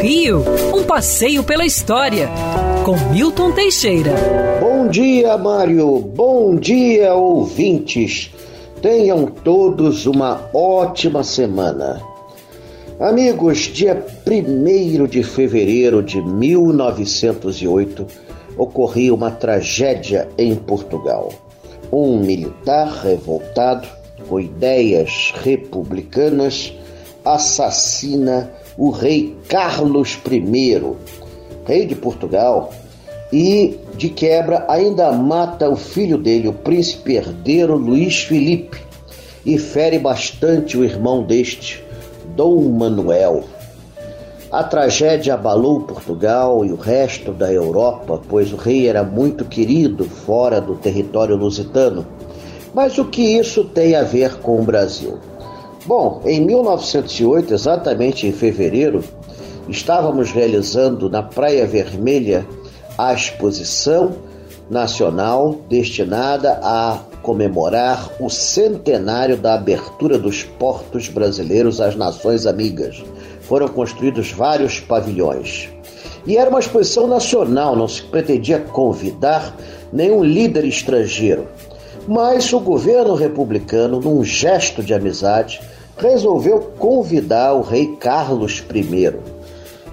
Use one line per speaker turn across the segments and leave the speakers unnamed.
Rio, um passeio pela história, com Milton Teixeira.
Bom dia, Mário. Bom dia, ouvintes. Tenham todos uma ótima semana. Amigos, dia 1 de fevereiro de 1908 ocorria uma tragédia em Portugal. Um militar revoltado, com ideias republicanas, assassina o rei Carlos I, rei de Portugal, e de quebra ainda mata o filho dele, o príncipe herdeiro Luís Felipe, e fere bastante o irmão deste, Dom Manuel. A tragédia abalou Portugal e o resto da Europa, pois o rei era muito querido fora do território lusitano. Mas o que isso tem a ver com o Brasil? Bom, em 1908, exatamente em fevereiro, estávamos realizando na Praia Vermelha a exposição nacional destinada a comemorar o centenário da abertura dos portos brasileiros às nações amigas. Foram construídos vários pavilhões. E era uma exposição nacional, não se pretendia convidar nenhum líder estrangeiro. Mas o governo republicano, num gesto de amizade, resolveu convidar o rei Carlos I.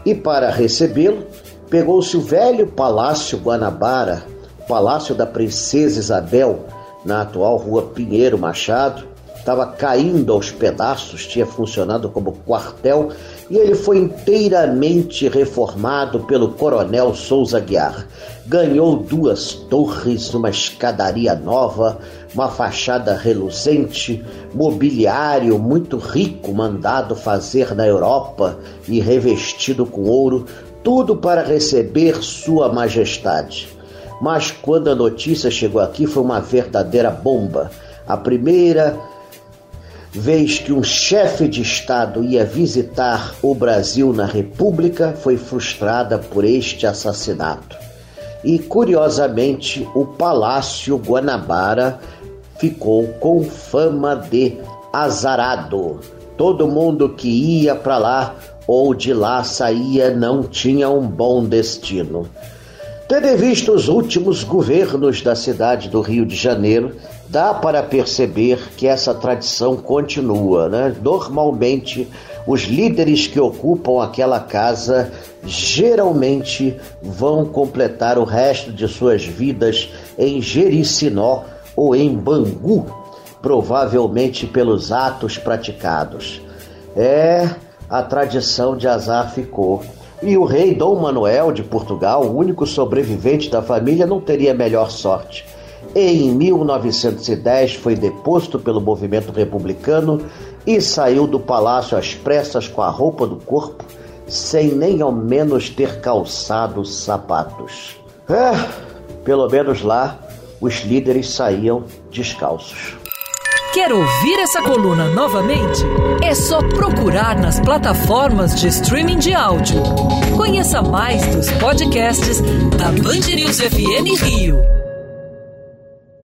E para recebê-lo, pegou-se o velho Palácio Guanabara, Palácio da Princesa Isabel, na atual Rua Pinheiro Machado, estava caindo aos pedaços, tinha funcionado como quartel e ele foi inteiramente reformado pelo Coronel Souza Guiar. Ganhou duas torres, uma escadaria nova, uma fachada reluzente, mobiliário muito rico mandado fazer na Europa e revestido com ouro, tudo para receber Sua Majestade. Mas quando a notícia chegou aqui foi uma verdadeira bomba. A primeira vez que um chefe de Estado ia visitar o Brasil na República foi frustrada por este assassinato. E curiosamente, o Palácio Guanabara ficou com fama de azarado. Todo mundo que ia para lá ou de lá saía não tinha um bom destino. Tendo visto os últimos governos da cidade do Rio de Janeiro, dá para perceber que essa tradição continua. Né? Normalmente, os líderes que ocupam aquela casa geralmente vão completar o resto de suas vidas em Jericinó ou em Bangu, provavelmente pelos atos praticados. É, a tradição de azar ficou. E o rei Dom Manuel de Portugal, o único sobrevivente da família, não teria melhor sorte. Em 1910 foi deposto pelo movimento republicano e saiu do palácio às pressas com a roupa do corpo, sem nem ao menos ter calçado sapatos. É, pelo menos lá os líderes saíam descalços.
Quer ouvir essa coluna novamente? É só procurar nas plataformas de streaming de áudio. Conheça mais dos podcasts da Band News FM Rio.